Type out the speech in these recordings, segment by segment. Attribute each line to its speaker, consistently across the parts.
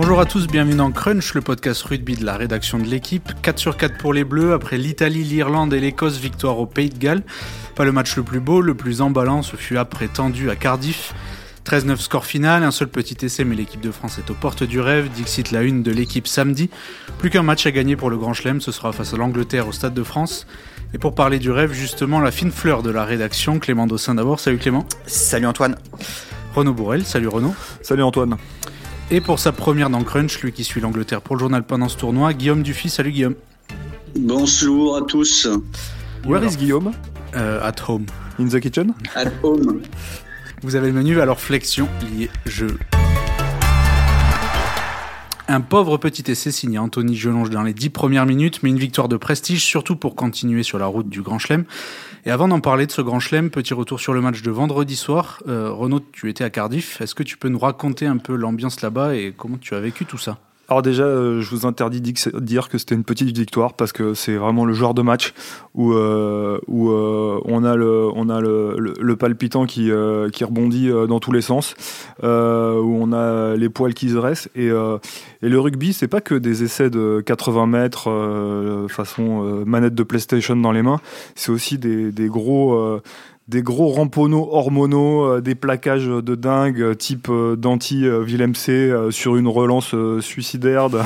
Speaker 1: Bonjour à tous, bienvenue dans Crunch, le podcast rugby de la rédaction de l'équipe. 4 sur 4 pour les Bleus, après l'Italie, l'Irlande et l'Écosse, victoire au Pays de Galles. Pas le match le plus beau, le plus emballant, ce fut après tendu à Cardiff. 13-9 score final, un seul petit essai mais l'équipe de France est aux portes du rêve, Dixit la une de l'équipe samedi. Plus qu'un match à gagner pour le Grand Chelem, ce sera face à l'Angleterre au Stade de France. Et pour parler du rêve, justement, la fine fleur de la rédaction, Clément Dossin d'abord. Salut Clément.
Speaker 2: Salut Antoine.
Speaker 1: Renaud Bourrel, salut Renaud.
Speaker 3: Salut Antoine.
Speaker 1: Et pour sa première dans Crunch, lui qui suit l'Angleterre pour le journal pendant ce tournoi, Guillaume Dufy. Salut Guillaume.
Speaker 4: Bonjour à tous.
Speaker 3: Where is Guillaume?
Speaker 1: Euh, At home.
Speaker 3: In the kitchen?
Speaker 4: At home.
Speaker 1: Vous avez le menu, alors flexion, lié, jeu. Un pauvre petit essai signé Anthony Gelonge dans les dix premières minutes, mais une victoire de prestige, surtout pour continuer sur la route du Grand Chelem. Et avant d'en parler de ce Grand Chelem, petit retour sur le match de vendredi soir. Euh, Renaud, tu étais à Cardiff. Est-ce que tu peux nous raconter un peu l'ambiance là-bas et comment tu as vécu tout ça?
Speaker 3: Alors déjà, euh, je vous interdis de dire que c'était une petite victoire parce que c'est vraiment le genre de match où, euh, où euh, on a le, on a le, le, palpitant qui, qui rebondit dans tous les sens, où on a les poils qui se dressent. Et, et le rugby, c'est pas que des essais de 80 mètres façon manette de PlayStation dans les mains, c'est aussi des, des gros des gros ramponneaux hormonaux, euh, des plaquages de dingue, euh, type euh, d'anti Willem C sur une relance suicidaire de,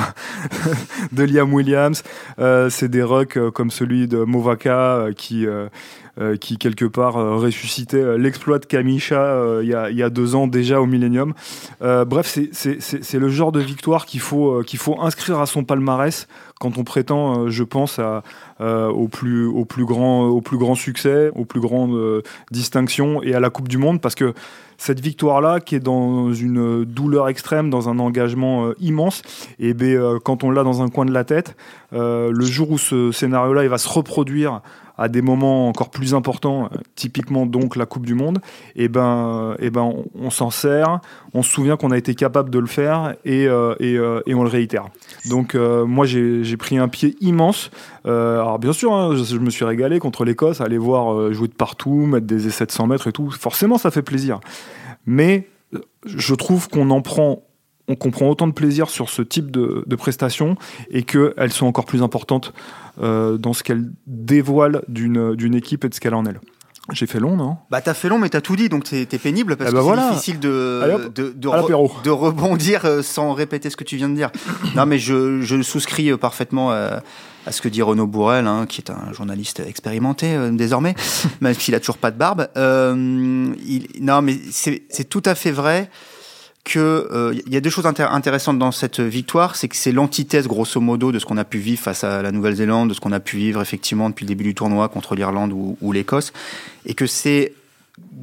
Speaker 3: de Liam Williams. c'est des rucks comme celui de Movaka qui euh, qui quelque part euh, ressuscitait euh, l'exploit de Kamisha il y, a, deux ans déjà au Millennium. bref, c'est le genre de victoire qu'il faut, qu'il faut inscrire à son palmarès quand on prétend, je pense, au, plus, au, plus grand, au plus grand succès, aux plus grandes distinctions et à la Coupe du Monde, parce que cette victoire-là, qui est dans une douleur extrême, dans un engagement immense, et eh ben, quand on l'a dans un coin de la tête, le jour où ce scénario-là il va se reproduire à des moments encore plus importants, euh, typiquement donc la Coupe du Monde, et eh ben, et eh ben on, s'en sert, on se souvient qu'on a été capable de le faire et, euh, euh, et on le réitère. Donc moi j'ai pris un pied immense. alors bien sûr, hein, je, me suis régalé contre l'Écosse, aller voir jouer de partout, mettre des essais de 100 mètres et tout. Forcément, ça fait plaisir. Mais je trouve qu'on en prend on comprend autant de plaisir sur ce type de, de prestations et qu'elles sont encore plus importantes euh, dans ce qu'elles dévoilent d'une équipe et de ce qu'elle en est. J'ai fait long, non?
Speaker 2: Bah t'as fait long, mais t'as tout dit, donc t'es pénible parce eh que ben c'est difficile de, de, de, rebondir euh, sans répéter ce que tu viens de dire. non, mais je, je souscris euh, parfaitement à, ce que dit Renaud Bourrel, hein, qui est un journaliste expérimenté désormais, même s'il a toujours pas de barbe. il, non, mais c'est tout à fait vrai que il euh, y a deux choses intéressantes dans cette victoire, c'est que c'est l'antithèse grosso modo de ce qu'on a pu vivre face à la Nouvelle-Zélande, de ce qu'on a pu vivre effectivement depuis le début du tournoi contre l'Irlande ou, l'Écosse, et que c'est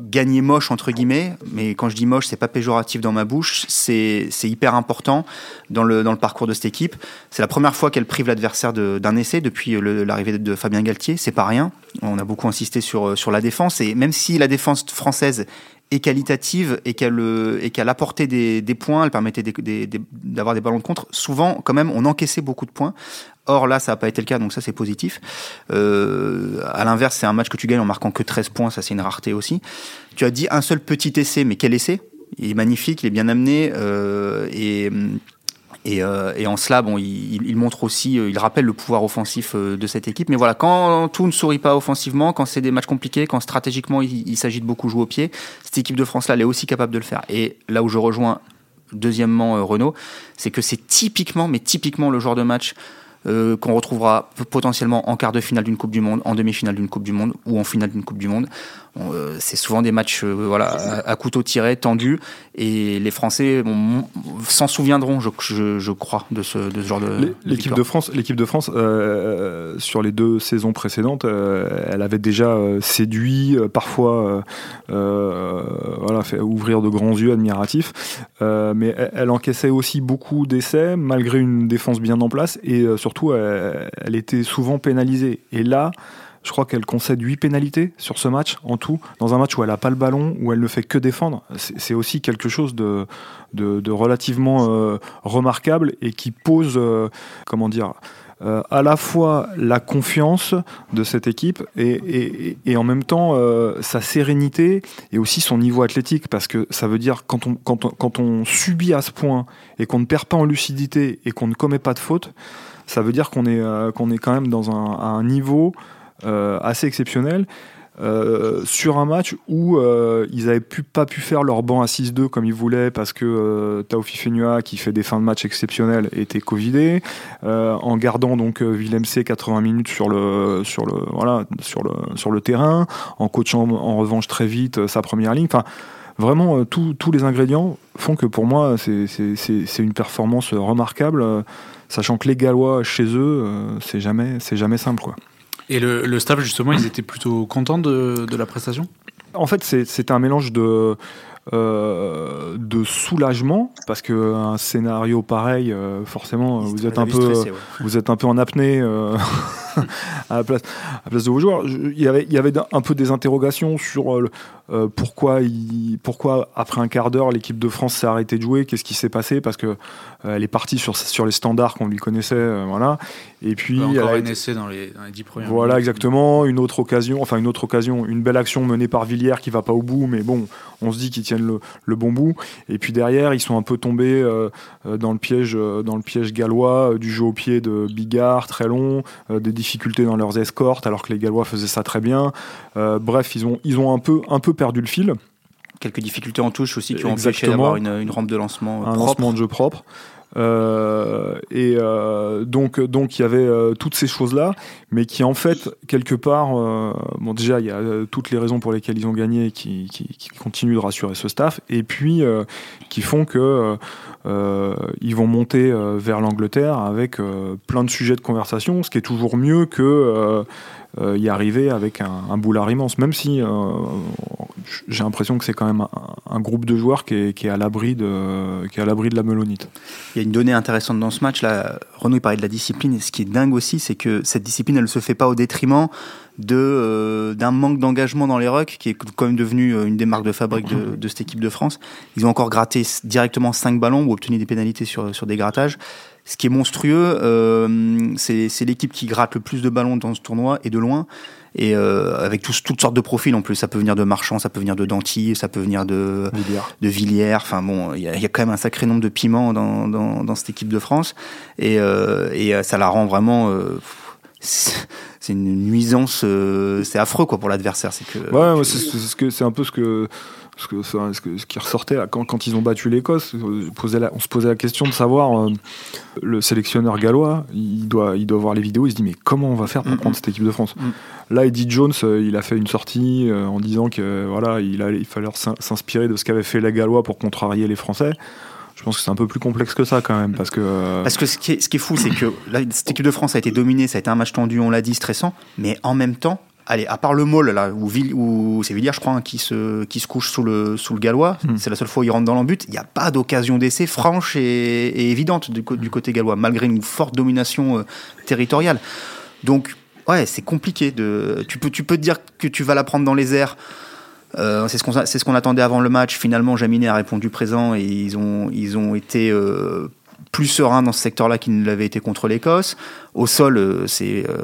Speaker 2: gagner moche entre guillemets, mais quand je dis moche, c'est pas péjoratif dans ma bouche, c'est hyper important dans le parcours de cette équipe. C'est la première fois qu'elle prive l'adversaire d'un essai depuis l'arrivée de Fabien Galtier, c'est pas rien. On a beaucoup insisté sur la défense et même si la défense française et qualitative et qu'elle euh, et qu'elle apportait des, des, points, elle permettait d'avoir des, ballons de contre. Souvent, quand même, on encaissait beaucoup de points. Or là, ça n'a pas été le cas, donc ça c'est positif. Euh, à l'inverse, c'est un match que tu gagnes en marquant que 13 points, ça c'est une rareté aussi. Tu as dit un seul petit essai, mais quel essai? Il est magnifique, il est bien amené euh, et et, euh, et, en cela, bon, il, montre aussi, euh, il rappelle le pouvoir offensif euh, de cette équipe. Mais voilà, quand tout ne sourit pas offensivement, quand c'est des matchs compliqués, quand stratégiquement il, il s'agit de beaucoup jouer au pied, cette équipe de France-là, elle est aussi capable de le faire. Et là où je rejoins deuxièmement Renault, c'est que c'est typiquement, mais typiquement le genre de match euh, qu'on retrouvera potentiellement en quart de finale d'une Coupe du Monde, en demi-finale d'une Coupe du Monde ou en finale d'une Coupe du Monde. Euh, c'est souvent des matchs euh, voilà, à, couteau tiré, tendus, et les Français s'en souviendront, je, je, je, crois, de ce, de ce genre de.
Speaker 3: L'équipe de France, l'équipe de France sur les deux saisons précédentes, elle avait déjà séduit, parfois voilà, fait ouvrir de grands yeux admiratifs, mais elle, elle, encaissait aussi beaucoup d'essais, malgré une défense bien en place, et surtout surtout, elle, était souvent pénalisée. Et là, je crois qu'elle concède 8 pénalités sur ce match en tout, dans un match où elle n'a pas le ballon, où elle ne fait que défendre. C'est aussi quelque chose de, relativement euh, remarquable et qui pose, euh, comment dire, euh, à la fois la confiance de cette équipe et, en même temps euh, sa sérénité et aussi son niveau athlétique parce que ça veut dire quand on, quand on, subit à ce point et qu'on ne perd pas en lucidité et qu'on ne commet pas de faute, ça veut dire qu'on est, euh, qu'on est quand même dans un niveau assez exceptionnel. Euh, sur un match où euh, ils n'avaient pas pu faire leur banc à 6-2 comme ils voulaient parce que euh, Taofi Fenua, qui fait des fins de match exceptionnelles, était covidé, en gardant donc Willem C 80 minutes sur le, sur, le, voilà, sur, le, sur le terrain, en coachant en revanche très vite sa première ligne. Enfin, vraiment, tous les ingrédients font que pour moi, c'est une performance remarquable, sachant que les Gallois, chez eux, c'est jamais, jamais simple. Quoi.
Speaker 1: Et le, staff, justement, ils étaient plutôt contents de, de la prestation?
Speaker 3: En fait, c'est un mélange de, euh, de soulagement parce que un scénario pareil, euh, forcément, vous êtes un peu, vous êtes un peu en apnée euh, à, la place, à la place de vos joueurs. Il y avait, il y avait un peu des interrogations sur pourquoi, il, pourquoi après un quart d'heure l'équipe de France s'est arrêtée de jouer, qu'est-ce qui s'est passé parce que elle est partie sur sur les standards qu'on lui connaissait, voilà.
Speaker 1: Et puis encore elle un essai dans les, dans les 10 premières.
Speaker 3: Voilà, exactement. Une autre occasion, enfin une autre occasion, une belle action menée par Villiers qui va pas au bout, mais bon, on se dit qu'ils tiennent le, bon bout. Et puis derrière, ils sont un peu tombés euh, euh, dans, le piège, euh, dans le piège gallois du jeu au pied de Bigard, très long, des difficultés dans leurs escortes, alors que les Gallois faisaient ça très bien. bref, ils ont, ils ont un, peu, un peu perdu le fil
Speaker 2: quelques difficultés en touche aussi qui ont empêché d'avoir une, rampe de lancement
Speaker 3: un lancement de jeu propre euh, et euh, donc, donc il y avait euh, toutes ces choses-là, mais qui en fait quelque part, bon déjà il y a toutes les raisons pour lesquelles ils ont gagné, qui, qui, continuent de rassurer ce staff, et puis qui font que ils vont monter vers l'Angleterre avec plein de sujets de conversation, ce qui est toujours mieux que y arriver avec un, un, boulard immense, même si j'ai l'impression que c'est quand même un, groupe de joueurs qui est, à l'abri de, qui est à l'abri de la melonite.
Speaker 2: Il y a une donnée intéressante dans ce match. Renaud il parlait de la discipline. Et ce qui est dingue aussi, c'est que cette discipline, ne se fait pas au détriment de euh, d'un manque d'engagement dans les rucks, qui est quand même devenu euh, une des marques de fabrique de, cette équipe de France. Ils ont encore gratté directement 5 ballons ou obtenu des pénalités sur, sur des grattages. Ce qui est monstrueux, euh, c'est l'équipe qui gratte le plus de ballons dans ce tournoi et de loin et euh, avec tous, toutes sortes de profils en plus. Ça peut venir de Marchand, ça peut venir de Danty, ça peut venir de Villiers. De Villiers. Enfin bon, il y, y, a quand même un sacré nombre de piments dans, dans, dans cette équipe de France et, euh, et euh, ça la rend vraiment. Euh, c'est une nuisance, c'est affreux quoi pour l'adversaire. C'est que.
Speaker 3: Ouais, c'est ce que c'est un peu ce que ce, que, ce, qui ressortait quand, quand ils ont battu l'Écosse, on, on se posait la question de savoir, euh, le sélectionneur gallois, il doit, il doit voir les vidéos, il se dit mais comment on va faire pour prendre cette équipe de France Là, Eddie Jones, euh, il a fait une sortie euh, en disant que voilà, il, il fallait s'inspirer de ce qu'avaient fait les Gallois pour contrarier les Français. Je pense que c'est un peu plus complexe que ça quand même parce que
Speaker 2: parce que ce qui est, ce qui est fou c'est que cette équipe de France a été dominée, ça a été un match tendu, on l'a dit stressant, mais en même temps allez, à part le Maul, là, où, c'est Villiers, je crois, hein, qui, se, qui se couche sous le, sous le gallois, hmm. c'est la seule fois où il rentre dans l'embut, il n'y a pas d'occasion d'essai franche et, évidente du, du, côté gallois, malgré une forte domination euh, territoriale. Donc, ouais, c'est compliqué. De, tu, peux, tu peux te dire que tu vas la prendre dans les airs. Euh, c'est ce qu'on ce attendait avant le match. Finalement, Jaminet a répondu présent et ils ont ils ont été euh, plus serein dans ce secteur-là qu'il ne l'avait été contre l'Écosse. Au sol, euh, c'est euh,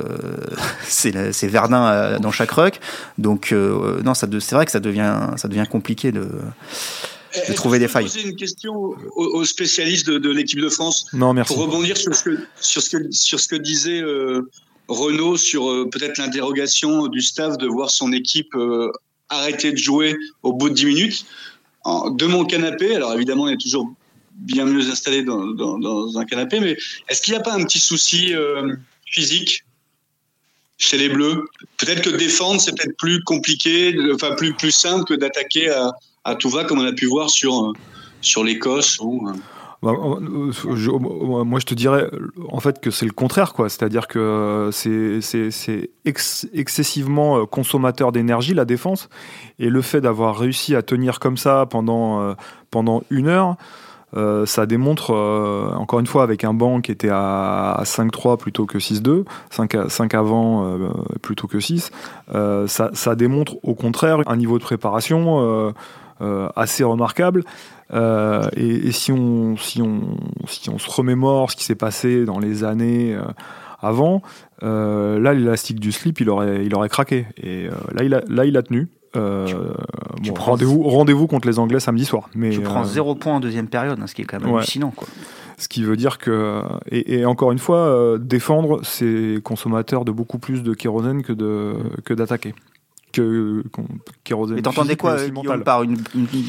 Speaker 2: c'est Verdun euh, dans chaque ruck. Donc non, ça c'est vrai que ça devient ça devient compliqué de de trouver des failles.
Speaker 4: Je poser une question aux, spécialistes de, l'équipe de France.
Speaker 3: Non, merci.
Speaker 4: Pour rebondir sur ce que sur ce que sur ce que disait Renault sur peut-être l'interrogation du staff de voir son équipe arrêter de jouer au bout de 10 minutes. De mon canapé, alors évidemment, il y a toujours bien mieux installé dans, un canapé. Mais est-ce qu'il n'y a pas un petit souci euh, physique chez les Bleus? Peut-être que défendre, c'est peut-être plus compliqué, enfin plus, plus simple que d'attaquer à, tout va, comme on a pu voir sur, sur l'Écosse. Euh.
Speaker 3: bah, moi, je te dirais en fait que c'est le contraire, quoi. C'est-à-dire que c'est excessivement euh, consommateur d'énergie la défense, et le fait d'avoir réussi à tenir comme ça pendant pendant une heure. Euh, ça démontre, euh, encore une fois, avec un banc qui était à, 5-3 plutôt que 6-2, 5, avant euh, plutôt que 6, ça, démontre au contraire un niveau de préparation assez remarquable. Et, si, on, si, on, si on se remémore ce qui s'est passé dans les années avant, là l'élastique du slip il aurait, il aurait craqué. Et là, il a, là il a tenu. Rendez-vous, rendez-vous contre les Anglais samedi soir. Mais,
Speaker 2: tu prends zéro point en deuxième période, hein, ce qui est quand même hallucinant. Quoi.
Speaker 3: Ce qui veut dire que, et, encore une fois, défendre, c'est consommateur de beaucoup plus de kérosène que d'attaquer que
Speaker 2: kérosène. Et t'entendais quoi, Guillaume, par une,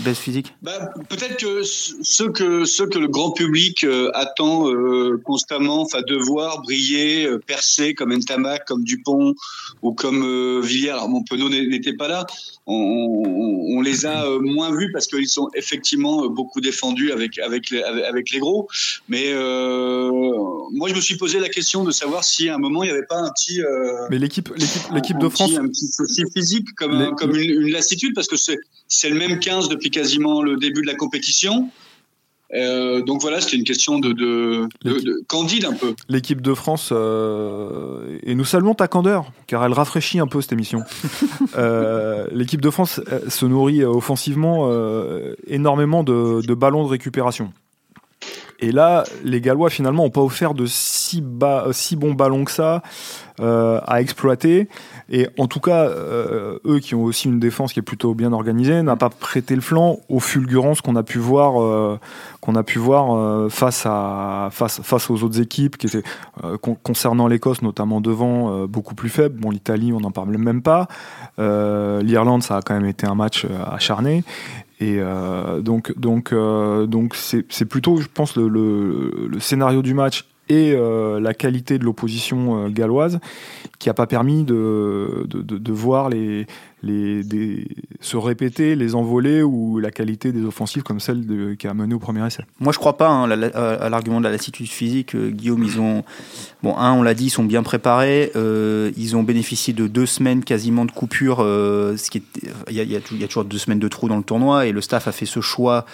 Speaker 2: baisse physique?
Speaker 4: Bah, Peut-être que ceux que le grand public euh, attend euh, constamment, enfin de voir briller, euh, percer comme Ntamak, comme Dupont ou comme Villiers. Alors Penaud n'était pas là. On, les a moins vus parce qu'ils sont effectivement beaucoup défendus avec avec les, avec les gros. Mais moi, je me suis posé la question de savoir si à un moment il n'y avait pas un petit.
Speaker 3: Mais l'équipe l'équipe l'équipe de France.
Speaker 4: un petit souci physique comme, comme une, lassitude parce que c'est le même 15 depuis quasiment le début de la compétition. Euh, donc voilà, c'était une question de, de, candide un peu.
Speaker 3: L'équipe de France, euh, et nous saluons ta candeur, car elle rafraîchit un peu cette émission. Euh, l'équipe de France se nourrit offensivement énormément de, ballons de récupération. Et là, les Gallois finalement n'ont pas offert de si, si bons ballons que ça à exploiter. Et en tout cas, euh, eux qui ont aussi une défense qui est plutôt bien organisée, n'a pas prêté le flanc aux fulgurances qu'on a pu voir, euh, qu'on a pu voir euh, face à face face aux autres équipes qui étaient concernant l'Écosse notamment devant beaucoup plus faible. Bon, l'Italie, on n'en parle même pas. L'Irlande, ça a quand même été un match acharné. Et donc, donc, donc, c'est plutôt, je pense, le, le scénario du match et euh, la qualité de l'opposition euh, galloise qui n'a pas permis de, de, voir les, les, se répéter les envolées ou la qualité des offensives comme celle qui a mené au premier essai.
Speaker 2: Moi je crois pas hein, à l'argument de la lassitude physique. Euh, Guillaume, ils ont, bon, un, on l'a dit, ils sont bien préparés. ils ont bénéficié de deux semaines quasiment de coupure. ce qui il y, y, a toujours deux semaines de trou dans le tournoi et le staff a fait ce choix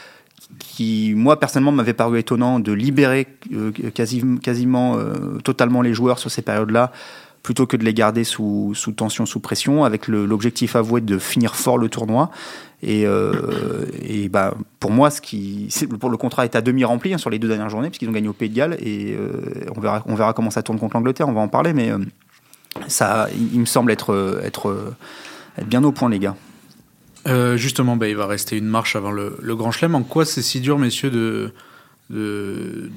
Speaker 2: qui, moi, personnellement, m'avait paru étonnant de libérer euh, quasiment euh, totalement les joueurs sur ces périodes-là, plutôt que de les garder sous, sous tension, sous pression, avec l'objectif avoué de finir fort le tournoi. Et, euh, bah, pour moi, ce qui, pour le contrat est à demi rempli hein, sur les deux dernières journées, puisqu'ils ont gagné au Pays de Galles, et on, verra, on verra comment ça tourne contre l'Angleterre, on va en parler, mais ça, il, me semble être, être, être bien au point, les gars.
Speaker 1: Euh, justement, bah, il va rester une marche avant le, Grand Chelem. En quoi c'est si dur, messieurs, de,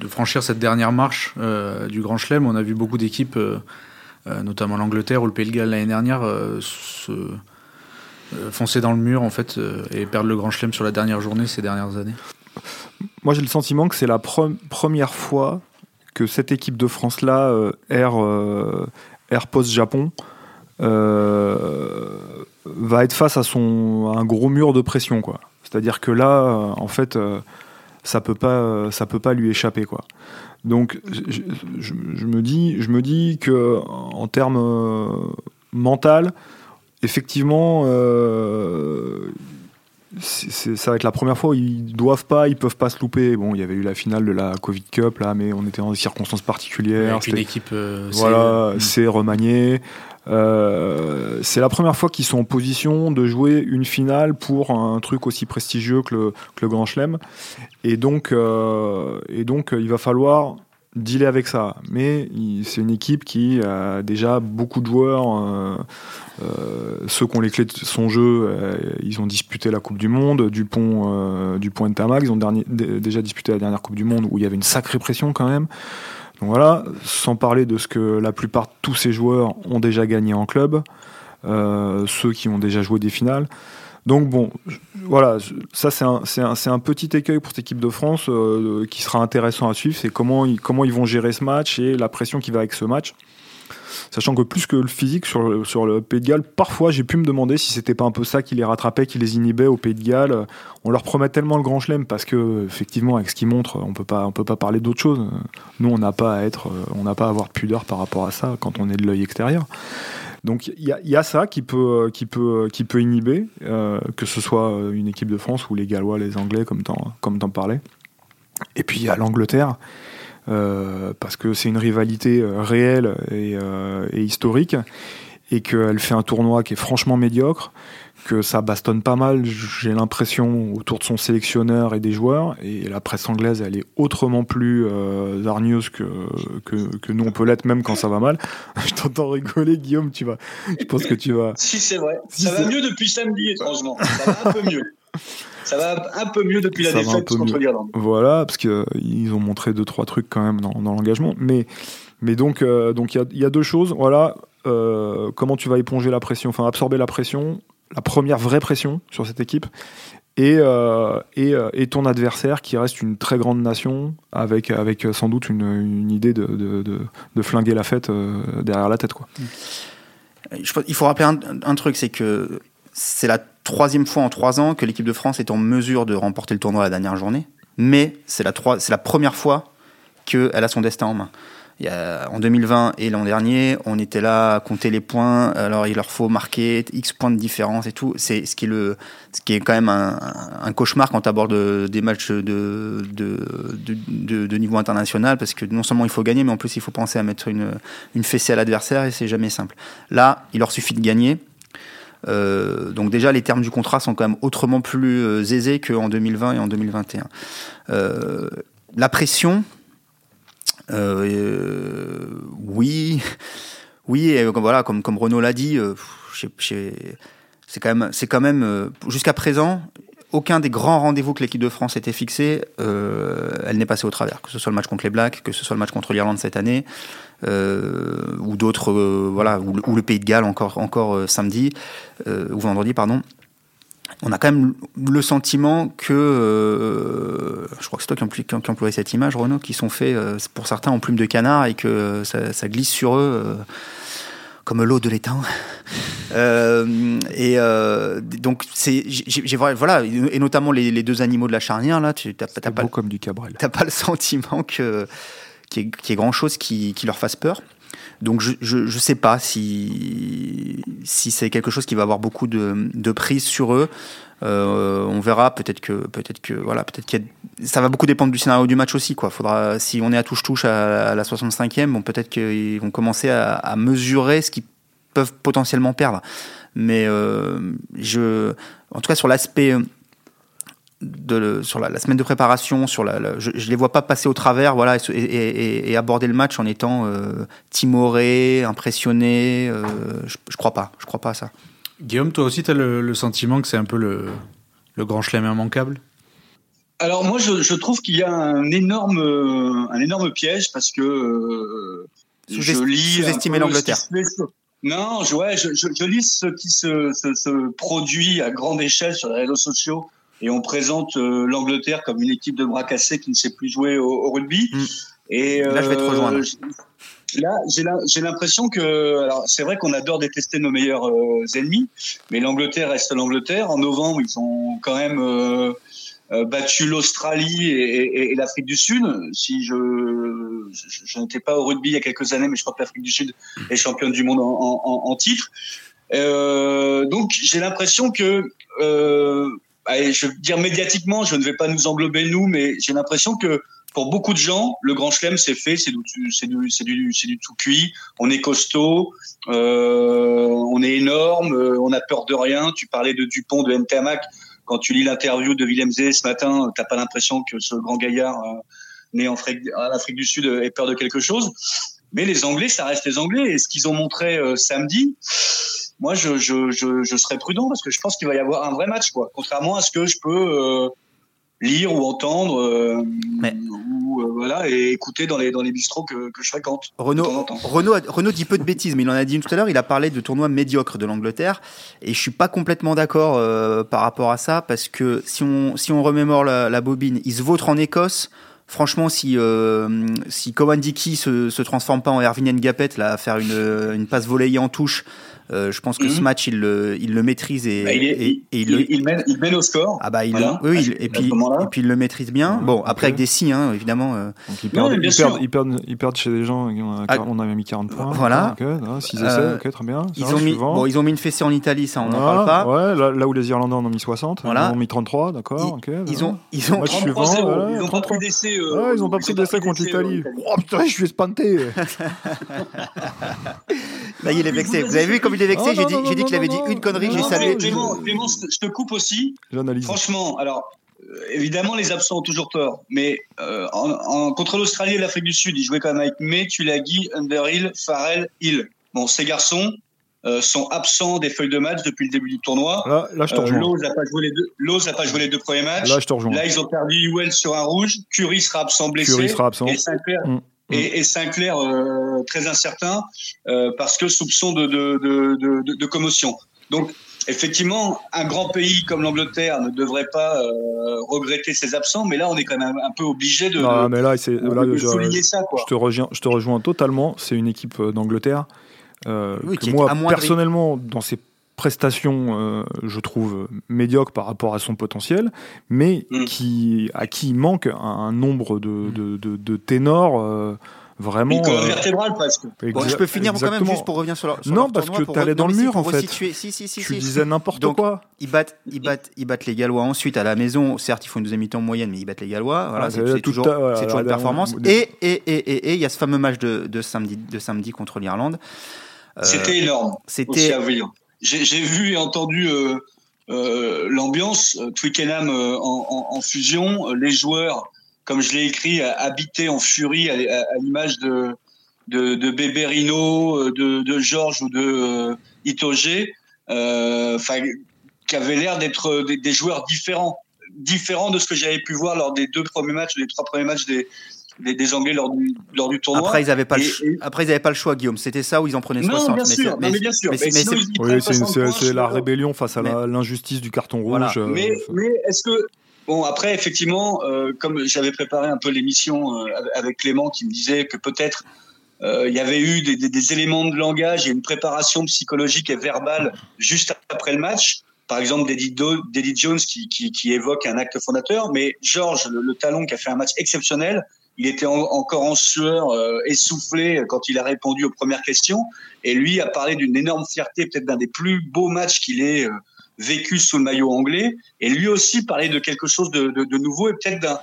Speaker 1: franchir cette dernière marche euh, du Grand Chelem? On a vu beaucoup d'équipes, euh, notamment l'Angleterre ou le Pays de Galles l'année dernière, se foncer dans le mur en fait et perdre le Grand Chelem sur la dernière journée ces dernières années.
Speaker 3: Moi, j'ai le sentiment que c'est la première fois que cette équipe de France-là, Air, Air Post Japon, va être face à, son, un gros mur de pression. C'est-à-dire que là, euh, en fait, euh, ça peut pas, ça peut pas lui échapper. quoi. Donc, je, me dis, je que en termes euh, mental, effectivement, ça va être la première fois où ils doivent pas, ils peuvent pas se louper. Bon, il y avait eu la finale de la Covid Cup là, mais on était dans des circonstances particulières.
Speaker 1: Avec une équipe,
Speaker 3: voilà, c'est remanié. Euh, c'est la première fois qu'ils sont en position de jouer une finale pour un truc aussi prestigieux que le, Grand Chelem. Et donc, euh, et donc, il va falloir dealer avec ça. Mais c'est une équipe qui a déjà beaucoup de joueurs. Euh, ceux qui ont les clés de son jeu, ils ont disputé la Coupe du Monde. Dupont, Dupont et Tamac, ils ont déjà disputé la dernière Coupe du Monde où il y avait une sacrée pression quand même. Donc voilà, sans parler de ce que la plupart de tous ces joueurs ont déjà gagné en club, euh, ceux qui ont déjà joué des finales. Donc bon, voilà, ça c'est un, petit écueil pour cette équipe de France euh, qui sera intéressant à suivre, c'est comment ils, vont gérer ce match et la pression qui va avec ce match. Sachant que plus que le physique sur le, sur Pays de Galles, parfois j'ai pu me demander si c'était pas un peu ça qui les rattrapait, qui les inhibait au Pays de Galles. On leur promet tellement le grand chelem parce que effectivement avec ce qu'ils montrent, on peut pas on peut pas parler d'autre chose. Nous on n'a pas à être, on n'a pas à avoir de pudeur par rapport à ça quand on est de l'œil extérieur. Donc il y, a ça qui peut, qui peut inhiber, euh, que ce soit une équipe de France ou les Gallois, les Anglais, comme t'en, parlais. Et puis il y a l'Angleterre, euh, parce que c'est une rivalité euh, réelle et, euh, historique. et qu'elle fait un tournoi qui est franchement médiocre, que ça bastonne pas mal, j'ai l'impression, autour de son sélectionneur et des joueurs. Et la presse anglaise, elle est autrement plus euh, hargneuse que, que, nous, on peut l'être, même quand ça va mal. je t'entends rigoler, Guillaume, tu vas. Je pense que tu vas.
Speaker 4: Si, c'est vrai. ça va mieux depuis samedi, étrangement. Ça va un peu mieux. Ça va un peu mieux depuis la défaite contre l'Irlande.
Speaker 3: Voilà, parce qu'ils euh, ont montré deux, trois trucs quand même dans, dans l'engagement. Mais, mais donc, euh, donc il y, y, a deux choses. Voilà, euh, comment tu vas éponger la pression, enfin absorber la pression, la première vraie pression sur cette équipe. Et, euh, euh, et, ton adversaire qui reste une très grande nation avec, avec sans doute une, idée de, de, flinguer la fête derrière la tête. Quoi.
Speaker 2: il faut rappeler un, truc, c'est que c'est la troisième fois en trois ans que l'équipe de France est en mesure de remporter le tournoi la dernière journée, mais c'est la, la première fois qu'elle a son destin en main en 2020 et l'an dernier, on était là à compter les points. Alors il leur faut marquer X points de différence et tout. C'est ce qui est quand même un, cauchemar quand tu abordes des matchs de niveau international parce que non seulement il faut gagner, mais en plus il faut penser à mettre une, fessée à l'adversaire et c'est jamais simple. Là, il leur suffit de gagner. Euh, donc déjà, les termes du contrat sont quand même autrement plus euh, aisés qu'en 2020 et en 2021. Euh, la pression, euh, oui, oui, et voilà, comme, comme Renaud l'a dit, euh, c'est quand même, quand même euh, jusqu'à présent, aucun des grands rendez-vous que l'équipe de France était fixé, elle n'est passée au travers. Que ce soit le match contre les Blacks, que ce soit le match contre l'Irlande cette année, ou d'autres, voilà, ou, ou, le Pays de Galles encore, encore samedi ou vendredi, pardon on a quand même le sentiment que, euh, je crois que c'est toi qui, qui, employé cette image, Renaud, qui sont faits euh, pour certains en plumes de canard et que ça, glisse sur eux euh, comme l'eau de l'étang. et donc c'est, j'ai voilà, et notamment les, deux animaux de la charnière là, tu
Speaker 3: t'as, pas comme du Cabrel.
Speaker 2: T'as pas le sentiment que qu'il y, ait grand chose qui, qui leur fasse peur. Donc je ne sais pas si, si c'est quelque chose qui va avoir beaucoup de, de prise sur eux. Euh, on verra. Peut-être que, peut-être que, voilà, peut-être qu'il ça va beaucoup dépendre du scénario du match aussi. Quoi. Faudra, si on est à touche-touche à, la 65e, bon, peut-être qu'ils vont commencer à, mesurer ce qu'ils peuvent potentiellement perdre. Mais euh, je, en tout cas sur l'aspect de, sur la, semaine de préparation, sur la, je, ne les vois pas passer au travers, voilà, et, aborder le match en étant euh, timoré, impressionné. Euh, je, je, crois pas, je crois pas à ça.
Speaker 1: Guillaume, toi aussi, tu as le, sentiment que c'est un peu le, le grand chelem immanquable?
Speaker 4: Alors moi, je, trouve qu'il y a un énorme, un énorme piège parce que euh,
Speaker 2: je lis sous-estimer l'Angleterre.
Speaker 4: Non, je, ouais, je, lis ce qui se, se, produit à grande échelle sur les réseaux sociaux et on présente euh, l'Angleterre comme une équipe de bras cassés qui ne sait plus jouer au, rugby. Mm.
Speaker 2: Et là, je vais te euh, rejoindre.
Speaker 4: Là, j'ai l'impression que, alors c'est vrai qu'on adore détester nos meilleurs euh, ennemis, mais l'Angleterre reste l'Angleterre. En novembre, ils ont quand même battu l'Australie et, et, l'Afrique du Sud. Si je, je, n'étais pas au rugby il y a quelques années, mais je crois que l'Afrique du Sud est championne du monde en, en, en titre. donc j'ai l'impression que je veux dire médiatiquement, je ne vais pas nous englober nous, mais j'ai l'impression que pour beaucoup de gens, le Grand Chelem c'est fait, c'est du, tout cuit. On est costaud, euh, on est énorme, euh, on a peur de rien. Tu parlais de Dupont, de Ntamak. Quand tu lis l'interview de Willem Zé ce matin, t'as pas l'impression que ce grand gaillard euh, né en Afrique, du Sud ait peur de quelque chose. Mais les Anglais, ça reste les Anglais. Et ce qu'ils ont montré samedi, moi, je, je, je, je, serais prudent parce que je pense qu'il va y avoir un vrai match, quoi. Contrairement à ce que je peux euh, lire ou entendre euh, ou euh, voilà et écouter dans les dans les bistrots que, que je fréquente.
Speaker 2: Renaud, Renaud, Renaud dit peu de bêtises, mais il en a dit une tout à l'heure. Il a parlé de tournois médiocres de l'Angleterre et je suis pas complètement d'accord par rapport à ça parce que si on si on remémore la, la bobine, ils se vautrent en Écosse. Franchement, si si Cowan Dickey se, se transforme pas en Erwin Ngapet là à faire une, une passe volée en touche euh, je pense que ce mhm. match, il le, il le maîtrise et,
Speaker 4: bah, il, et, il, il, mène, il, mène, au score.
Speaker 2: Ah bah il, oui, et puis et puis il le maîtrise bien. Bon, après avec des si, hein, évidemment. Euh.
Speaker 3: Donc ils perdent, ils, perdent, ils, perdent, ils perdent chez des gens. Ah. On avait mis 40 points.
Speaker 2: Voilà.
Speaker 3: Ok, 6 essais, euh, ok, très bien.
Speaker 2: Ils ont mis, bon, ils ont mis une fessée en Italie, ça on n'en parle pas.
Speaker 3: Ouais, là, là, où les Irlandais en ont mis 60, voilà. ils ont mis 33, d'accord. Ok.
Speaker 2: Ils ont, ils ont.
Speaker 4: Match suivant. Ils n'ont pas pris d'essai.
Speaker 3: Ils n'ont pas pris d'essai contre l'Italie. Oh putain, je suis espanté.
Speaker 2: Là, il est vexé. Vous avez vu comme il est vexé J'ai dit, j'ai dit qu'il avait dit une connerie, j'ai salué.
Speaker 4: Clément, je te coupe aussi. Franchement, alors, euh, évidemment, les absents ont toujours tort. Mais euh, en, contre l'Australie et l'Afrique du Sud, ils jouaient quand même avec May, Tulagi, Underhill, Farrell, Hill. Bon, ces garçons euh, sont absents des feuilles de match depuis le début du tournoi.
Speaker 3: Là, là je te rejoins.
Speaker 4: Lowe's n'a pas, joué les deux, n'a pas joué les deux premiers matchs.
Speaker 3: Là, je te rejoins.
Speaker 4: Là, ils ont perdu Well sur un rouge. Curry sera absent blessé.
Speaker 3: Curry sera absent.
Speaker 4: Et Sinclair, mm. Et, et Sinclair très incertain parce que soupçon de, de, de, de, de commotion. Donc, effectivement, un grand pays comme l'Angleterre ne devrait pas euh, regretter ses absents, mais là, on est quand même un peu obligé de,
Speaker 3: non, mais là, je, souligner ça. Je te, rejoins, je te rejoins totalement. C'est une équipe euh, d'Angleterre euh, que moi, personnellement, dans ses prestations, je trouve médiocre par rapport à son potentiel, mais mm. qui, à qui il manque un, nombre de, de, de ténors Vraiment.
Speaker 4: Euh, vertébrale presque.
Speaker 2: je peux finir quand même juste pour revenir sur,
Speaker 3: sur non parce que tu allais dans le mur en fait. Si,
Speaker 2: si, si,
Speaker 3: tu disais n'importe quoi.
Speaker 2: Ils battent, ils battent, ils battent les Gallois ensuite à la maison. Certes, ils font une deuxième mi-temps moyenne, mais ils battent les Gallois. Voilà, ah, c'est toujours, toujours une performance. Et et et et il y a ce fameux match de, de samedi de samedi contre l'Irlande.
Speaker 4: Euh, C'était énorme. C'était. J'ai vu et entendu. Euh, euh, l'ambiance, Twickenham en, fusion, les joueurs comme je l'ai écrit, habité en furie à, l'image de, de, de Beberino, euh, de, de Georges ou de euh, Itoge, euh, qui avaient l'air d'être des, joueurs différents, différents de ce que j'avais pu voir lors des deux premiers matchs, les trois premiers matchs des, des, Anglais lors du, lors du tournoi.
Speaker 2: Après, ils n'avaient pas, le après, ils pas le choix, Guillaume. C'était ça ou ils en prenaient 60
Speaker 4: bien sûr, mais, bien sûr.
Speaker 3: c'est la rébellion face à l'injustice du carton rouge.
Speaker 4: Mais, mais est-ce que Bon, après, effectivement, euh, comme j'avais préparé un peu l'émission euh, avec Clément qui me disait que peut-être euh, il y avait eu des, des, éléments de langage et une préparation psychologique et verbale juste après le match. Par exemple, d'Eddie Jones qui, qui, qui, évoque un acte fondateur, mais Georges, le, talon qui a fait un match exceptionnel, il était encore en sueur, essoufflé quand il a répondu aux premières questions, et lui a parlé d'une énorme fierté, peut-être d'un des plus beaux matchs qu'il ait vécu sous le maillot anglais, et lui aussi parlait de quelque chose de, de, de nouveau et peut-être d'un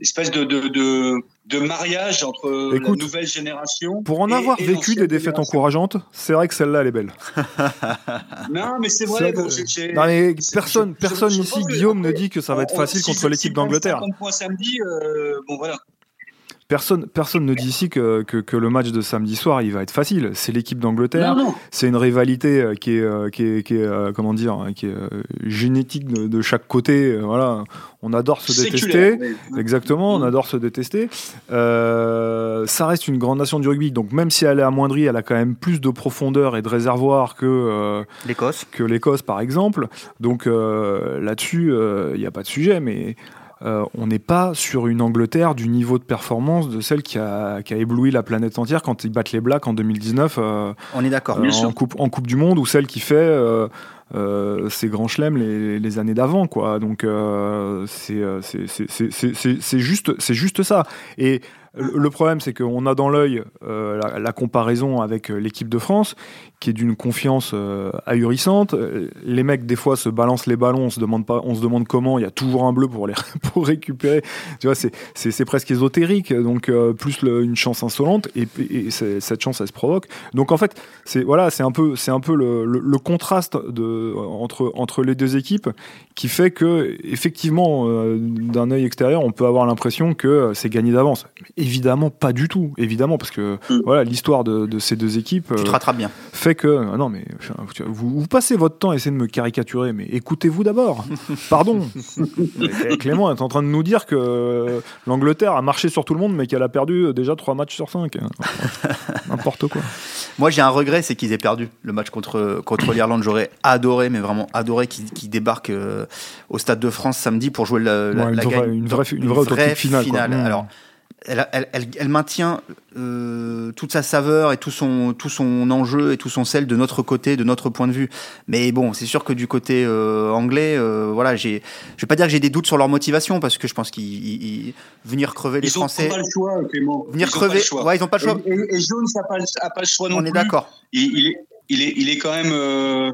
Speaker 4: espèce de, mariage entre la nouvelle génération.
Speaker 3: Pour en avoir vécu des défaites encourageantes, c'est vrai que celle-là, elle est belle.
Speaker 4: non, mais c'est vrai.
Speaker 3: non, mais personne, personne ici, Guillaume, ne dit que ça va être facile contre l'équipe d'Angleterre.
Speaker 4: samedi, euh, bon voilà.
Speaker 3: Personne, personne ne dit ici que, que, le match de samedi soir il va être facile. C'est l'équipe d'Angleterre. C'est une rivalité euh, qui est, euh, qui est, qui est euh, comment dire, hein, qui est génétique de, chaque côté. Voilà, on adore se détester. Exactement, on mm. adore se détester. ça reste une grande nation du rugby. Donc même si elle est amoindrie, elle a quand même plus de profondeur et de réservoir que
Speaker 2: l'Écosse.
Speaker 3: Que l'Écosse par exemple. Donc là-dessus, il n'y a pas de sujet, mais euh, on n'est pas sur une Angleterre du niveau de performance de celle qui a, ébloui la planète entière quand ils battent les Blacks en 2019. Euh,
Speaker 2: on est d'accord.
Speaker 3: Euh, en, coupe, en Coupe du Monde ou celle qui fait ces grands chelems les, années d'avant. quoi. Donc c'est juste, juste ça. Et le problème, c'est qu'on a dans l'œil la, comparaison avec l'équipe de France, qui est d'une confiance euh, ahurissante. Les mecs, des fois, se balancent les ballons, on se demande, pas, on se demande comment, il y a toujours un bleu pour, les, pour récupérer. Tu vois, c'est presque ésotérique, donc euh, plus une chance insolente, et, cette chance, elle se provoque. Donc en fait, c'est voilà, un peu, un peu le, le, contraste de, entre, entre les deux équipes qui fait que, effectivement, euh, d'un œil extérieur, on peut avoir l'impression que c'est gagné d'avance. Évidemment, pas du tout, évidemment, parce que mm. voilà, l'histoire de, de, ces deux équipes
Speaker 2: tu te rattrapes bien.
Speaker 3: fait que ah non mais vous, passez votre temps à essayer de me caricaturer, mais écoutez-vous d'abord. Pardon. Clément est en train de nous dire que l'Angleterre a marché sur tout le monde, mais qu'elle a perdu déjà 3 matchs sur 5. N'importe quoi.
Speaker 2: Moi j'ai un regret, c'est qu'ils aient perdu le match contre, contre l'Irlande. J'aurais adoré, mais vraiment adoré qu'ils débarquent euh, au Stade de France samedi pour jouer la,
Speaker 3: une,
Speaker 2: vraie,
Speaker 3: une, vraie, une vraie, finale.
Speaker 2: Mmh. Alors elle, maintient euh, toute sa saveur et tout son, tout son enjeu et tout son sel de notre côté, de notre point de vue. Mais bon, c'est sûr que du côté euh, anglais, euh, voilà, j'ai, je vais pas dire que j'ai des doutes sur leur motivation parce que je pense qu'ils venir crever les Français.
Speaker 4: Ils n'ont pas le choix, Clément.
Speaker 2: Venir crever, ouais, ils ont pas le choix.
Speaker 4: Et, et, Jones n'a pas, pas, le choix non
Speaker 2: plus. On est d'accord.
Speaker 4: Il, est, il est, il est quand même.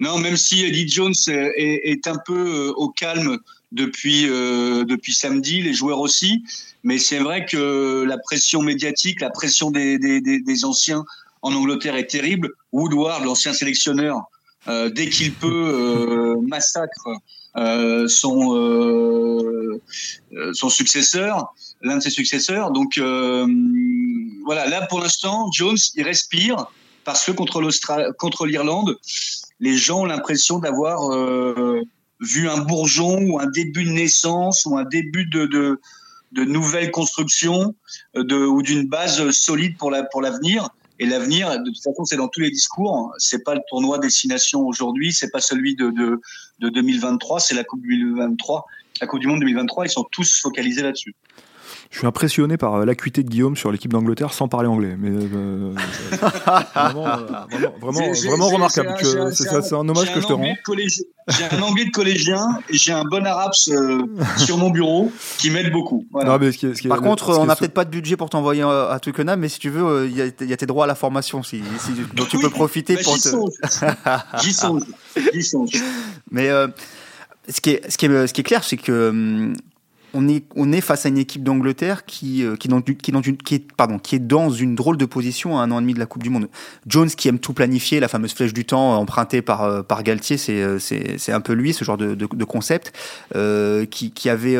Speaker 4: Non, même si Eddie Jones est, est un peu au calme depuis depuis samedi, les joueurs aussi. Mais c'est vrai que la pression médiatique, la pression des, anciens en Angleterre est terrible. Woodward, l'ancien sélectionneur, dès qu'il peut, massacre son son successeur, l'un de ses successeurs. Donc voilà, là pour l'instant, Jones, il respire parce que contre l'Irlande, les gens ont l'impression d'avoir euh, vu un bourgeon ou un début de naissance ou un début de, de nouvelle construction euh, de, ou d'une base solide pour la pour l'avenir. Et l'avenir, de toute façon, c'est dans tous les discours. C'est pas le tournoi destination aujourd'hui, c'est pas celui de, de, de 2023, c'est la Coupe 2023, la Coupe du Monde 2023. Ils sont tous focalisés là-dessus.
Speaker 3: Je suis impressionné par euh, l'acuité de Guillaume sur l'équipe d'Angleterre sans parler anglais. Mais euh, vraiment, euh, vraiment, vraiment, remarquable. C'est un hommage que je te rends.
Speaker 4: J'ai un anglais de collégien et j'ai un bon arabe sur mon bureau qui m'aide beaucoup.
Speaker 2: Par contre, on n'a peut-être pas de budget pour t'envoyer à Twickenham, mais si tu veux, il y, a tes droits à la formation, si, donc tu peux profiter
Speaker 4: pour
Speaker 2: te.
Speaker 4: J'y songe. J'y songe.
Speaker 2: Mais ce, qui est, ce, qui est, ce qui est clair, c'est que hum, on est, on est face à une équipe d'Angleterre qui, euh, qui, dans, qui, dans une, qui, est, pardon, qui est dans une drôle de position à un an et demi de la Coupe du Monde. Jones qui aime tout planifier, la fameuse flèche du temps empruntée par, euh, par Galtier, c'est, euh, c'est, un peu lui, ce genre de, de, de concept, euh, qui, qui avait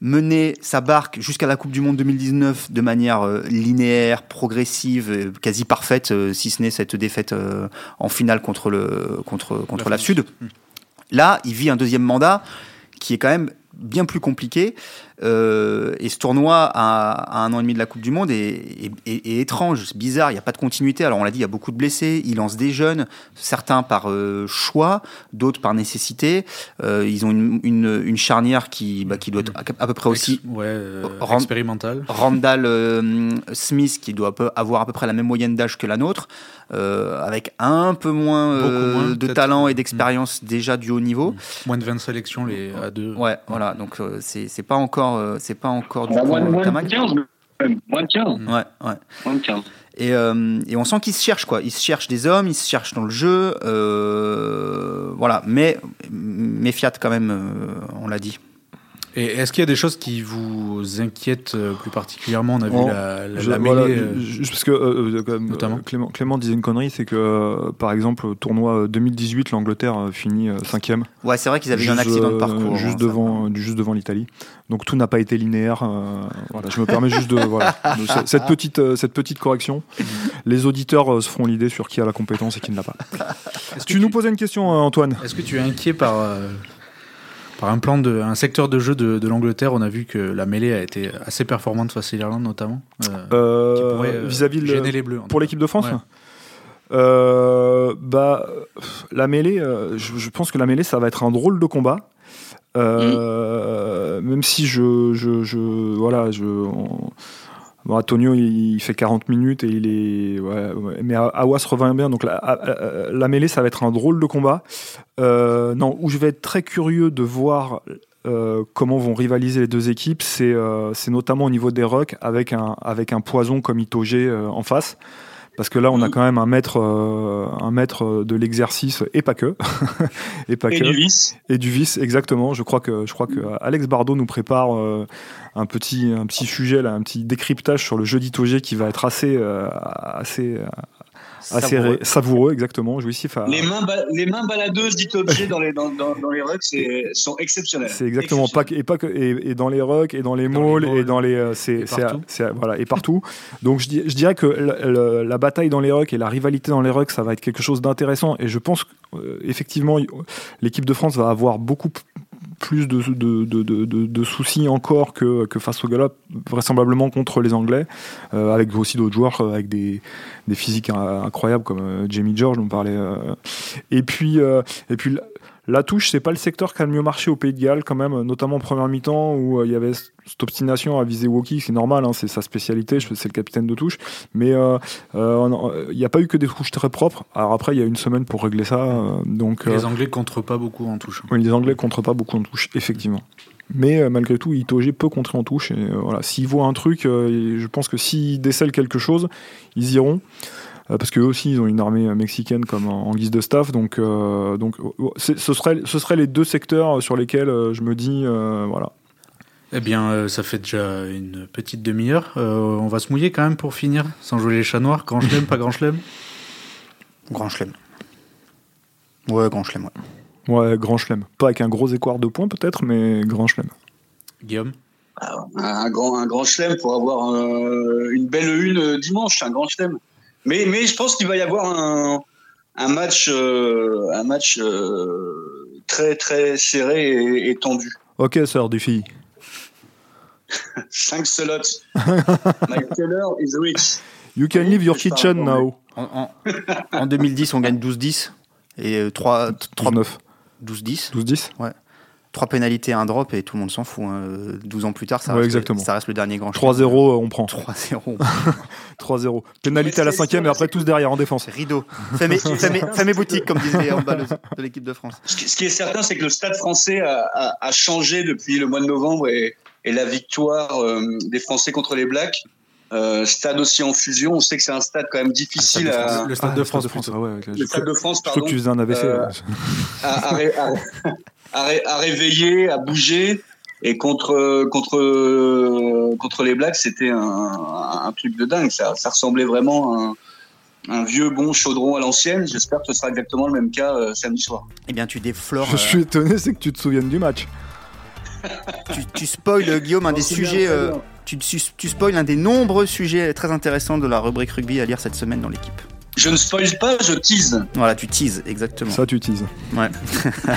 Speaker 2: mené sa barque jusqu'à la Coupe du Monde 2019 de manière linéaire, progressive, quasi parfaite, si ce n'est cette défaite en finale contre, le, contre, contre la, la Sud. Là, il vit un deuxième mandat qui est quand même bien plus compliqué. Euh, et ce tournoi à, un an et demi de la Coupe du Monde est, étrange, c'est bizarre, il n'y a pas de continuité. Alors on l'a dit, il y a beaucoup de blessés, ils lancent des jeunes, certains par euh, choix, d'autres par nécessité. Euh, ils ont une, charnière qui, bah, qui doit être à peu près aussi
Speaker 1: ouais, expérimentale.
Speaker 2: Randall Smith qui doit avoir à peu près la même moyenne d'âge que la nôtre. avec un peu moins, de talent et d'expérience déjà du haut niveau.
Speaker 1: Moins de 20 sélections les à deux.
Speaker 2: Ouais, voilà, donc c'est pas encore euh, c'est pas encore du
Speaker 4: bah, moins, moins, de 15, moins de 15.
Speaker 2: Ouais, ouais.
Speaker 4: Moins de 15.
Speaker 2: Et, euh, et, on sent qu'ils se cherchent quoi. Ils se cherchent des hommes, ils se cherchent dans le jeu, euh, voilà. Mais mais Fiat quand même, on l'a dit.
Speaker 1: Et est-ce qu'il y a des choses qui vous inquiètent euh, plus particulièrement? On a vu la, la, mêlée.
Speaker 3: Euh, juste parce que euh, notamment. Clément, Clément, disait une connerie, c'est que par exemple, au tournoi 2018, l'Angleterre finit cinquième.
Speaker 2: Ouais, c'est vrai qu'ils avaient eu un accident de parcours.
Speaker 3: Juste, hein, devant, juste devant l'Italie. Donc tout n'a pas été linéaire. voilà, je me permets juste de. Voilà, cette, petite, cette petite correction. Les auditeurs se feront l'idée sur qui a la compétence et qui ne l'a pas. Tu, tu nous posais une question, Antoine.
Speaker 1: Est-ce que tu es inquiet par par un plan de un secteur de jeu de, l'Angleterre, on a vu que la mêlée a été assez performante face à l'Irlande notamment.
Speaker 3: Euh, euh, euh, vis-à-vis de les Bleus. Pour l'équipe de France. bah, la mêlée, je, pense que la mêlée, ça va être un drôle de combat. Mm. Même si je, je, voilà, je, Bon, Antonio, il fait 40 minutes et il est. Ouais, Mais Awas revient bien. Donc la, la, mêlée, ça va être un drôle de combat. Euh, non, où je vais être très curieux de voir euh, comment vont rivaliser les deux équipes, c'est euh, notamment au niveau des rucks avec un, avec un poison comme Itoge en face. Parce que là, on a mm. quand même un maître, euh, un maître de l'exercice et pas que,
Speaker 4: et pas et du vice.
Speaker 3: Et du vice, exactement. Je crois que, je crois que Alex Bardot nous prépare euh, un petit, un petit sujet là, un petit décryptage sur le jeu d'Itogé qui va être assez, euh, assez, Assez savoureux. exactement, jouissif.
Speaker 4: Les, mains les mains baladeuses d'Itobje dans les, dans, dans, les rucks sont exceptionnelles.
Speaker 3: C'est exactement, pas, et, pas que, et, dans les rucks, et dans les malls, et dans les. Euh, c'est, voilà, et partout. Donc je, je dirais que la, bataille dans les rucks et la rivalité dans les rucks, ça va être quelque chose d'intéressant. Et je pense qu'effectivement, l'équipe de France va avoir beaucoup plus de, soucis encore que, face au galop, vraisemblablement contre les Anglais, euh, avec aussi d'autres joueurs euh, avec des, physiques incroyables comme euh, Jamie George, dont on parlait. et puis la touche, c'est pas le secteur qui a le mieux marché au Pays de Galles, quand même, notamment en première mi-temps, où euh, il y avait cette obstination à viser Woki, c'est normal, hein, c'est sa spécialité, c'est le capitaine de touche. Mais euh, euh, il n'y a pas eu que des touches très propres. Alors après, il y a une semaine pour régler ça. donc,
Speaker 1: les Anglais contre pas beaucoup en touche.
Speaker 3: Oui, les Anglais contre pas beaucoup en touche, effectivement. Mais malgré tout, Itoge peut contrer en touche. Et voilà, s'ils voient un truc, je pense que s'ils décèlent quelque chose, ils iront. Euh, parce qu'eux aussi ils ont une armée mexicaine comme en, guise de staff. Donc, euh, donc ce, serait, ce serait les deux secteurs sur lesquels euh, je me dis, voilà.
Speaker 1: Eh bien, euh, ça fait déjà une petite demi-heure. Euh, on va se mouiller quand même pour finir, sans jouer les chats noirs. Grand chelem, pas grand chelem?
Speaker 2: Grand chelem. Ouais, grand chelem, ouais.
Speaker 3: Ouais, grand chelem. Pas avec un gros équart de points peut-être, mais grand chelem.
Speaker 1: Guillaume?
Speaker 4: Ah, un grand, un grand chelem pour avoir euh, une belle une dimanche, un grand chelem. Mais, mais je pense qu'il va y avoir un, un match, un match très très serré et, et tendu.
Speaker 3: Ok, sœur du fille.
Speaker 4: 5 slots. My Taylor is rich.
Speaker 3: You can leave your kitchen now.
Speaker 2: En, en, 2010, on gagne 12-10 et 3, 3 9. 12-10.
Speaker 3: 12-10
Speaker 2: Ouais. 3 pénalités, un drop et tout le monde s'en fout. 12 hein. ans plus tard, ça, reste, exactement. ça reste le dernier grand
Speaker 3: 3-0, euh, on prend.
Speaker 2: 3-0.
Speaker 3: 3-0. Pénalité à la cinquième et après tous derrière en défense.
Speaker 2: Rideau. Fais mes, boutiques, comme disaient les handballeuses de l'équipe de France.
Speaker 4: Ce qui est certain, c'est que le stade français a, a, changé depuis le mois de novembre et, et la victoire euh, des Français contre les Blacks. Euh, stade aussi en fusion, on sait que c'est un stade quand même difficile
Speaker 1: à. Le stade de France, le
Speaker 4: stade de France, pardon.
Speaker 3: que tu faisais un AVC. Euh,
Speaker 4: à, réveiller, à bouger. Et contre contre contre les Blacks, c'était un, truc de dingue. Ça, ça ressemblait vraiment à un, vieux bon chaudron à l'ancienne. J'espère que ce sera exactement le même cas samedi soir.
Speaker 2: Eh bien, tu déflores.
Speaker 3: Je suis étonné, c'est que tu te souviennes du match
Speaker 2: tu, tu spoil, Guillaume, un des sujets. Euh, tu, tu spoil un des nombreux sujets très intéressants de la rubrique rugby à lire cette semaine dans l'équipe.
Speaker 4: Je ne spoil pas, je tease.
Speaker 2: Voilà, tu teases, exactement.
Speaker 3: Ça, tu teases.
Speaker 2: Ouais.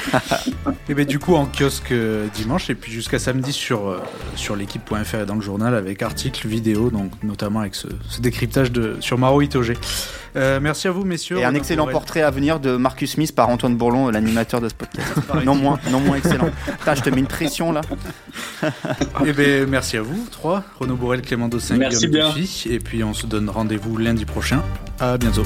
Speaker 1: et bien du coup, en kiosque euh, dimanche, et puis jusqu'à samedi sur, euh, sur l'équipe.fr et dans le journal, avec articles, vidéos, donc notamment avec ce, décryptage de, sur Maro Itoge. Euh, merci à vous, messieurs.
Speaker 2: Et un excellent portrait à venir de Marcus Smith par Antoine Bourlon, l'animateur de ce podcast. non, moins, non moins excellent. je te mets une pression là.
Speaker 1: et bien, merci à vous, trois. Renaud Bourrel, Clément Dossin,
Speaker 4: Guillaume
Speaker 1: bien. Et puis, on se donne rendez-vous lundi prochain. À bientôt.